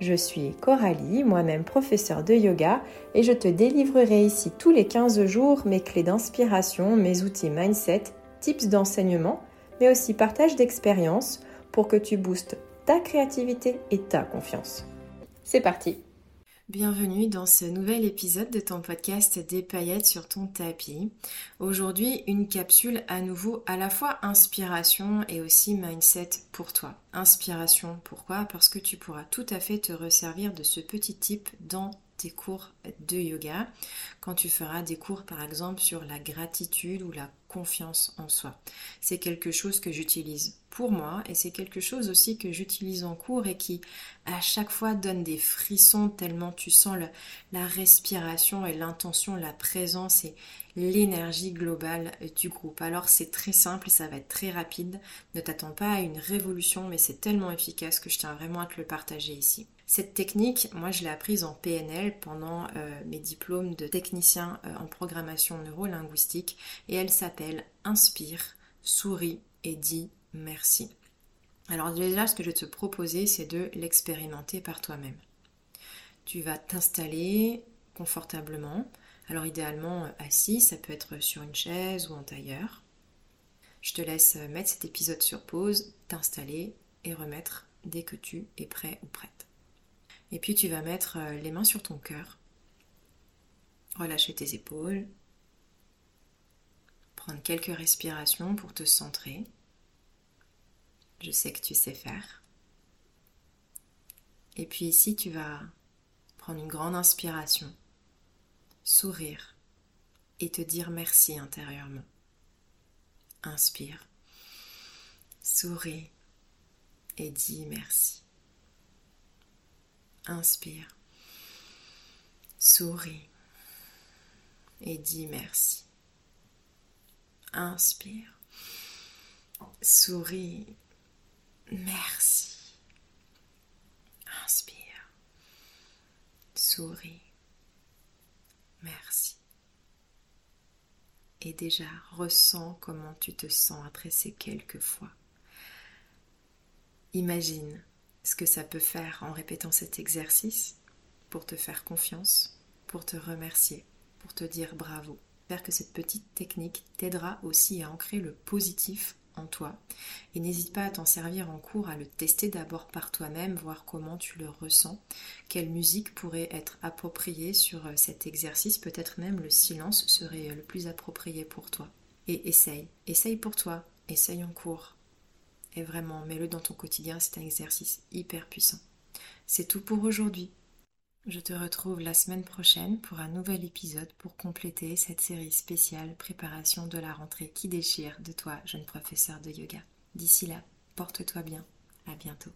Je suis Coralie, moi-même professeure de yoga, et je te délivrerai ici tous les 15 jours mes clés d'inspiration, mes outils mindset, tips d'enseignement, mais aussi partage d'expériences pour que tu boostes ta créativité et ta confiance. C'est parti Bienvenue dans ce nouvel épisode de ton podcast Des paillettes sur ton tapis. Aujourd'hui, une capsule à nouveau à la fois inspiration et aussi mindset pour toi. Inspiration, pourquoi? Parce que tu pourras tout à fait te resservir de ce petit type dans tes cours de yoga, quand tu feras des cours par exemple sur la gratitude ou la confiance en soi. C'est quelque chose que j'utilise pour moi et c'est quelque chose aussi que j'utilise en cours et qui à chaque fois donne des frissons tellement tu sens la respiration et l'intention, la présence et l'énergie globale du groupe. Alors c'est très simple et ça va être très rapide. Ne t'attends pas à une révolution mais c'est tellement efficace que je tiens vraiment à te le partager ici. Cette technique, moi je l'ai apprise en PNL pendant euh, mes diplômes de technicien euh, en programmation neurolinguistique et elle s'appelle Inspire, souris et dis merci. Alors déjà ce que je vais te proposer c'est de l'expérimenter par toi-même. Tu vas t'installer confortablement, alors idéalement euh, assis, ça peut être sur une chaise ou en tailleur. Je te laisse mettre cet épisode sur pause, t'installer et remettre dès que tu es prêt ou prête. Et puis tu vas mettre euh, les mains sur ton cœur, relâcher tes épaules, prendre quelques respirations pour te centrer. Je sais que tu sais faire. Et puis ici, tu vas prendre une grande inspiration, sourire et te dire merci intérieurement. Inspire, souris et dis merci. Inspire. Souris. Et dis merci. Inspire. Souris. Merci. Inspire. Souris. Merci. Et déjà, ressens comment tu te sens après ces quelques fois. Imagine ce que ça peut faire en répétant cet exercice pour te faire confiance, pour te remercier, pour te dire bravo. J'espère que cette petite technique t'aidera aussi à ancrer le positif en toi. Et n'hésite pas à t'en servir en cours, à le tester d'abord par toi-même, voir comment tu le ressens, quelle musique pourrait être appropriée sur euh, cet exercice, peut-être même le silence serait le plus approprié pour toi. Et essaye, essaye pour toi, essaye en cours, et vraiment, mets-le dans ton quotidien, c'est un exercice hyper puissant. C'est tout pour aujourd'hui. Je te retrouve la semaine prochaine pour un nouvel épisode pour compléter cette série spéciale préparation de la rentrée qui déchire de toi, jeune professeur de yoga. D'ici là, porte-toi bien. À bientôt.